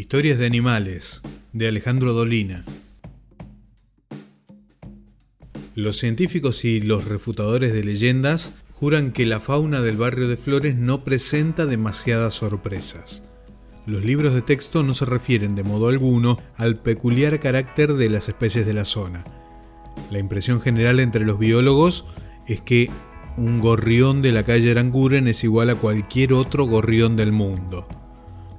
Historias de animales, de Alejandro Dolina. Los científicos y los refutadores de leyendas juran que la fauna del barrio de Flores no presenta demasiadas sorpresas. Los libros de texto no se refieren de modo alguno al peculiar carácter de las especies de la zona. La impresión general entre los biólogos es que un gorrión de la calle Aranguren es igual a cualquier otro gorrión del mundo.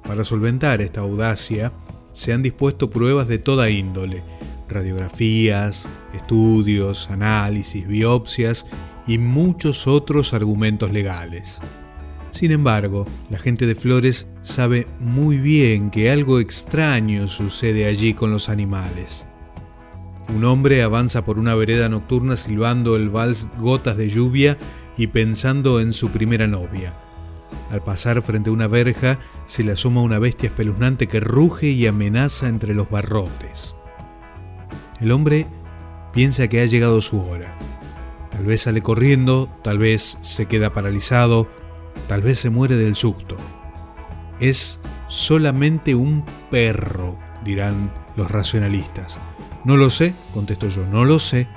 Para solventar esta audacia, se han dispuesto pruebas de toda índole, radiografías, estudios, análisis, biopsias y muchos otros argumentos legales. Sin embargo, la gente de Flores sabe muy bien que algo extraño sucede allí con los animales. Un hombre avanza por una vereda nocturna silbando el vals Gotas de lluvia y pensando en su primera novia. Al pasar frente a una verja, se le asoma una bestia espeluznante que ruge y amenaza entre los barrotes. El hombre piensa que ha llegado su hora. Tal vez sale corriendo, tal vez se queda paralizado, tal vez se muere del susto. Es solamente un perro, dirán los racionalistas. No lo sé, contesto yo, no lo sé.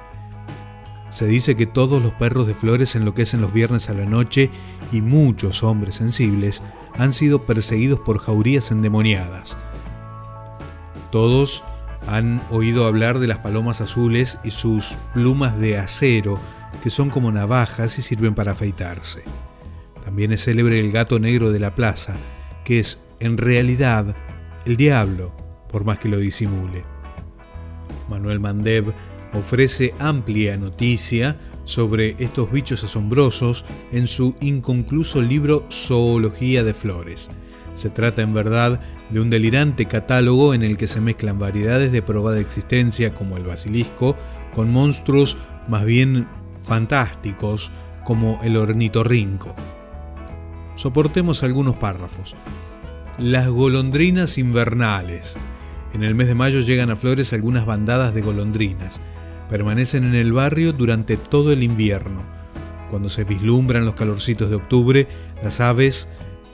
Se dice que todos los perros de flores enloquecen los viernes a la noche y muchos hombres sensibles han sido perseguidos por jaurías endemoniadas. Todos han oído hablar de las palomas azules y sus plumas de acero, que son como navajas y sirven para afeitarse. También es célebre el gato negro de la plaza, que es en realidad el diablo, por más que lo disimule. Manuel Mandev ofrece amplia noticia sobre estos bichos asombrosos en su inconcluso libro Zoología de Flores. Se trata en verdad de un delirante catálogo en el que se mezclan variedades de probada existencia como el basilisco con monstruos más bien fantásticos como el ornitorrinco. Soportemos algunos párrafos. Las golondrinas invernales. En el mes de mayo llegan a Flores algunas bandadas de golondrinas. Permanecen en el barrio durante todo el invierno. Cuando se vislumbran los calorcitos de octubre, las aves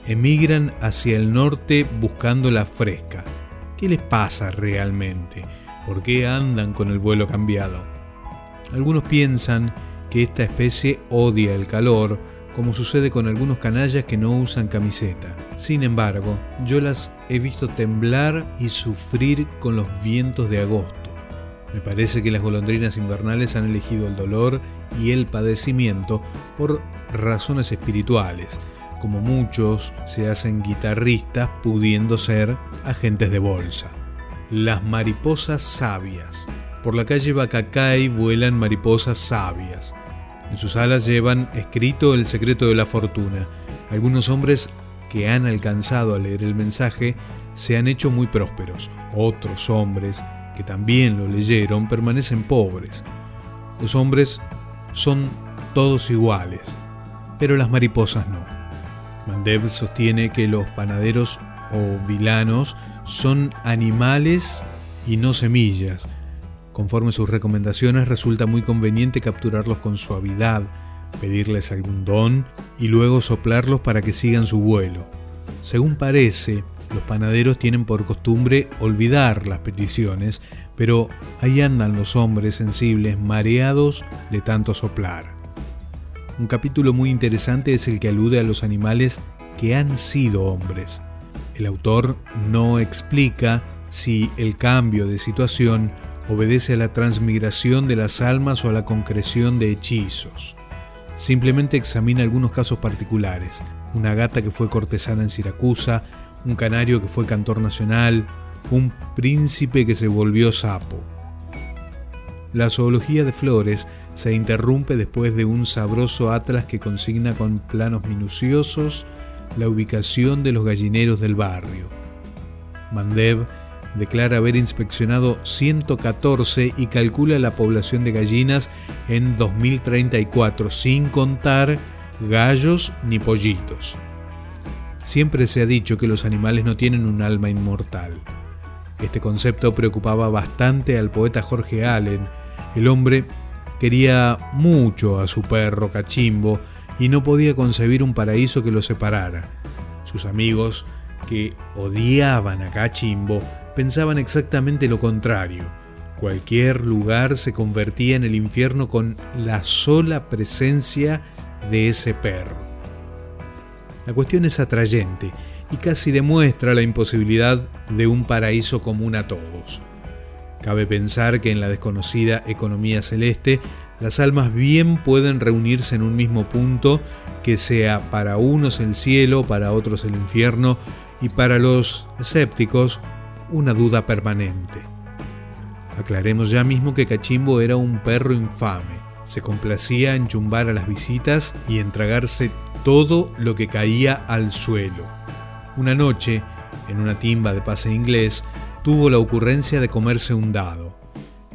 emigran hacia el norte buscando la fresca. ¿Qué les pasa realmente? ¿Por qué andan con el vuelo cambiado? Algunos piensan que esta especie odia el calor, como sucede con algunos canallas que no usan camiseta. Sin embargo, yo las he visto temblar y sufrir con los vientos de agosto. Me parece que las golondrinas invernales han elegido el dolor y el padecimiento por razones espirituales, como muchos se hacen guitarristas pudiendo ser agentes de bolsa. Las mariposas sabias. Por la calle Bacacay vuelan mariposas sabias. En sus alas llevan escrito el secreto de la fortuna. Algunos hombres que han alcanzado a leer el mensaje se han hecho muy prósperos. Otros hombres que también lo leyeron permanecen pobres. Los hombres son todos iguales, pero las mariposas no. Mandev sostiene que los panaderos o vilanos son animales y no semillas. Conforme sus recomendaciones resulta muy conveniente capturarlos con suavidad, pedirles algún don y luego soplarlos para que sigan su vuelo. Según parece, los panaderos tienen por costumbre olvidar las peticiones, pero ahí andan los hombres sensibles mareados de tanto soplar. Un capítulo muy interesante es el que alude a los animales que han sido hombres. El autor no explica si el cambio de situación obedece a la transmigración de las almas o a la concreción de hechizos. Simplemente examina algunos casos particulares. Una gata que fue cortesana en Siracusa, un canario que fue cantor nacional, un príncipe que se volvió sapo. La zoología de flores se interrumpe después de un sabroso atlas que consigna con planos minuciosos la ubicación de los gallineros del barrio. Mandev declara haber inspeccionado 114 y calcula la población de gallinas en 2034, sin contar gallos ni pollitos. Siempre se ha dicho que los animales no tienen un alma inmortal. Este concepto preocupaba bastante al poeta Jorge Allen. El hombre quería mucho a su perro cachimbo y no podía concebir un paraíso que lo separara. Sus amigos que odiaban a Cachimbo pensaban exactamente lo contrario. Cualquier lugar se convertía en el infierno con la sola presencia de ese perro. La cuestión es atrayente y casi demuestra la imposibilidad de un paraíso común a todos. Cabe pensar que en la desconocida economía celeste las almas bien pueden reunirse en un mismo punto que sea para unos el cielo, para otros el infierno y para los escépticos una duda permanente. Aclaremos ya mismo que Cachimbo era un perro infame. Se complacía en chumbar a las visitas y en tragarse todo lo que caía al suelo. Una noche, en una timba de pase inglés, tuvo la ocurrencia de comerse un dado.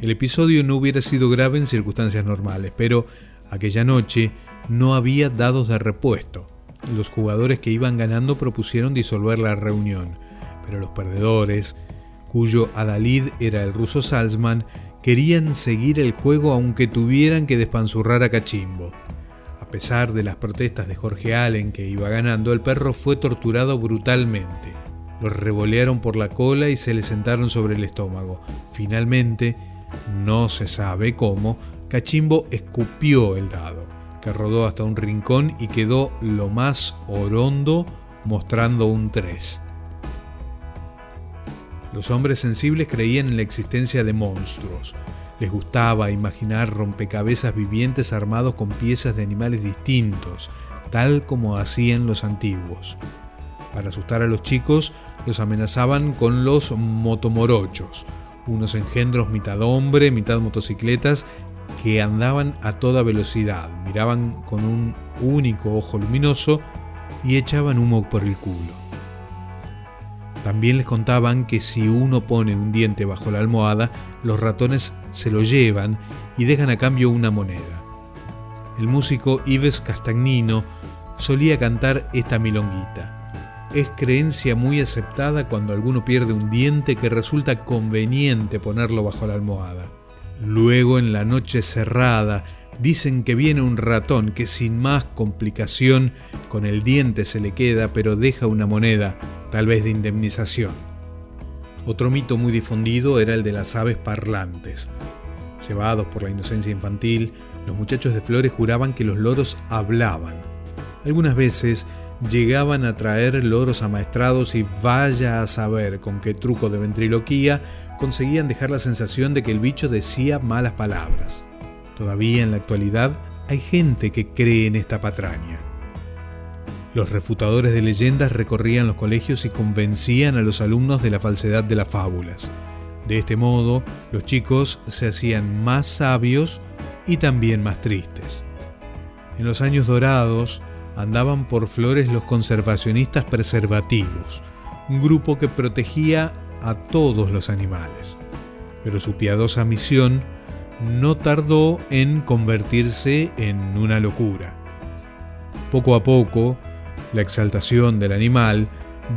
El episodio no hubiera sido grave en circunstancias normales, pero aquella noche no había dados de repuesto. Los jugadores que iban ganando propusieron disolver la reunión, pero los perdedores, cuyo adalid era el ruso Salzman, querían seguir el juego aunque tuvieran que despanzurrar a Cachimbo. A pesar de las protestas de Jorge Allen que iba ganando, el perro fue torturado brutalmente. Lo revolearon por la cola y se le sentaron sobre el estómago. Finalmente, no se sabe cómo, Cachimbo escupió el dado, que rodó hasta un rincón y quedó lo más orondo mostrando un 3. Los hombres sensibles creían en la existencia de monstruos. Les gustaba imaginar rompecabezas vivientes armados con piezas de animales distintos, tal como hacían los antiguos. Para asustar a los chicos, los amenazaban con los motomorochos, unos engendros mitad hombre, mitad motocicletas, que andaban a toda velocidad, miraban con un único ojo luminoso y echaban humo por el culo. También les contaban que si uno pone un diente bajo la almohada, los ratones se lo llevan y dejan a cambio una moneda. El músico Yves Castagnino solía cantar esta milonguita es creencia muy aceptada cuando alguno pierde un diente que resulta conveniente ponerlo bajo la almohada. Luego en la noche cerrada dicen que viene un ratón que sin más complicación con el diente se le queda pero deja una moneda, tal vez de indemnización. Otro mito muy difundido era el de las aves parlantes. Cebados por la inocencia infantil, los muchachos de Flores juraban que los loros hablaban. Algunas veces llegaban a traer loros amaestrados y vaya a saber con qué truco de ventriloquía conseguían dejar la sensación de que el bicho decía malas palabras. Todavía en la actualidad hay gente que cree en esta patraña. Los refutadores de leyendas recorrían los colegios y convencían a los alumnos de la falsedad de las fábulas. De este modo, los chicos se hacían más sabios y también más tristes. En los años dorados, andaban por flores los conservacionistas preservativos, un grupo que protegía a todos los animales. Pero su piadosa misión no tardó en convertirse en una locura. Poco a poco, la exaltación del animal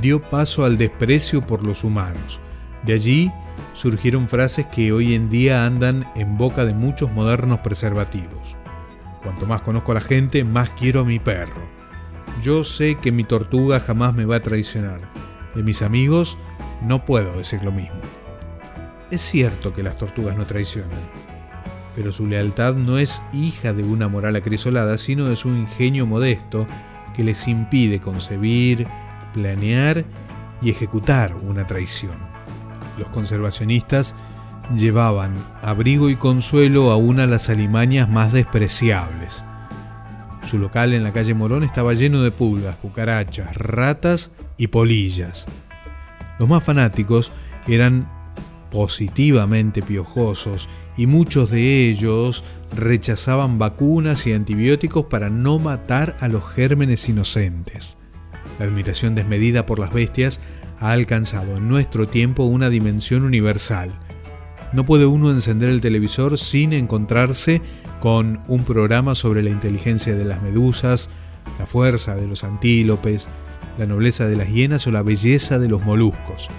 dio paso al desprecio por los humanos. De allí surgieron frases que hoy en día andan en boca de muchos modernos preservativos. Cuanto más conozco a la gente, más quiero a mi perro. Yo sé que mi tortuga jamás me va a traicionar. De mis amigos no puedo decir lo mismo. Es cierto que las tortugas no traicionan, pero su lealtad no es hija de una moral acrisolada, sino de su ingenio modesto que les impide concebir, planear y ejecutar una traición. Los conservacionistas llevaban abrigo y consuelo a las alimañas más despreciables. Su local en la calle Morón estaba lleno de pulgas, cucarachas, ratas y polillas. Los más fanáticos eran positivamente piojosos y muchos de ellos rechazaban vacunas y antibióticos para no matar a los gérmenes inocentes. La admiración desmedida por las bestias ha alcanzado en nuestro tiempo una dimensión universal no puede uno encender el televisor sin encontrarse con un programa sobre la inteligencia de las medusas, la fuerza de los antílopes, la nobleza de las hienas o la belleza de los moluscos.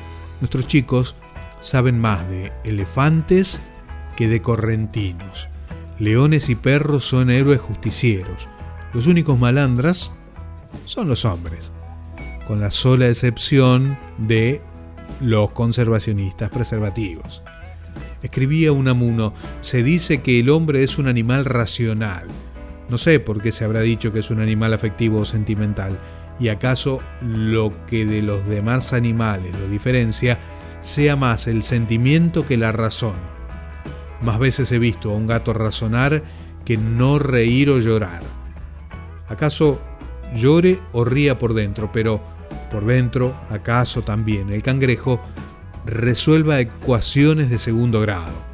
Nuestros chicos saben más de elefantes que de correntinos. Leones y perros son héroes justicieros. Los únicos malandras son los hombres. con la sola excepción de los conservacionistas preservativos. Escribía Unamuno, se dice que el hombre es un animal racional. No sé por qué se habrá dicho que es un animal afectivo o sentimental, y acaso lo que de los demás animales lo diferencia sea más el sentimiento que la razón. Más veces he visto a un gato razonar que no reír o llorar. ¿Acaso llore o ría por dentro? Pero por dentro, acaso también el cangrejo resuelva ecuaciones de segundo grado.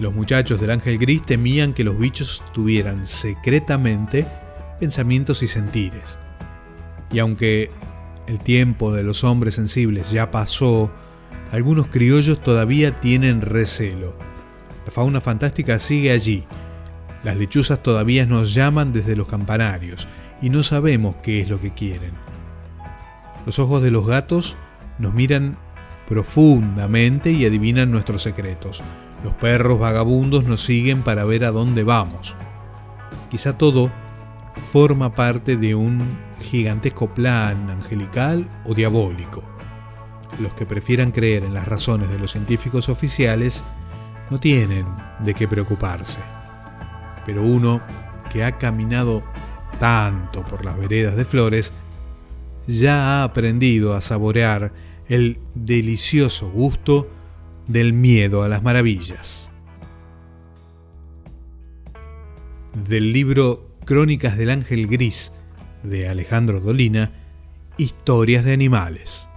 Los muchachos del ángel gris temían que los bichos tuvieran secretamente pensamientos y sentires. Y aunque el tiempo de los hombres sensibles ya pasó, algunos criollos todavía tienen recelo. La fauna fantástica sigue allí. Las lechuzas todavía nos llaman desde los campanarios y no sabemos qué es lo que quieren. Los ojos de los gatos nos miran profundamente y adivinan nuestros secretos. Los perros vagabundos nos siguen para ver a dónde vamos. Quizá todo forma parte de un gigantesco plan angelical o diabólico. Los que prefieran creer en las razones de los científicos oficiales no tienen de qué preocuparse. Pero uno que ha caminado tanto por las veredas de flores, ya ha aprendido a saborear el delicioso gusto del miedo a las maravillas. Del libro Crónicas del Ángel Gris de Alejandro Dolina, Historias de Animales.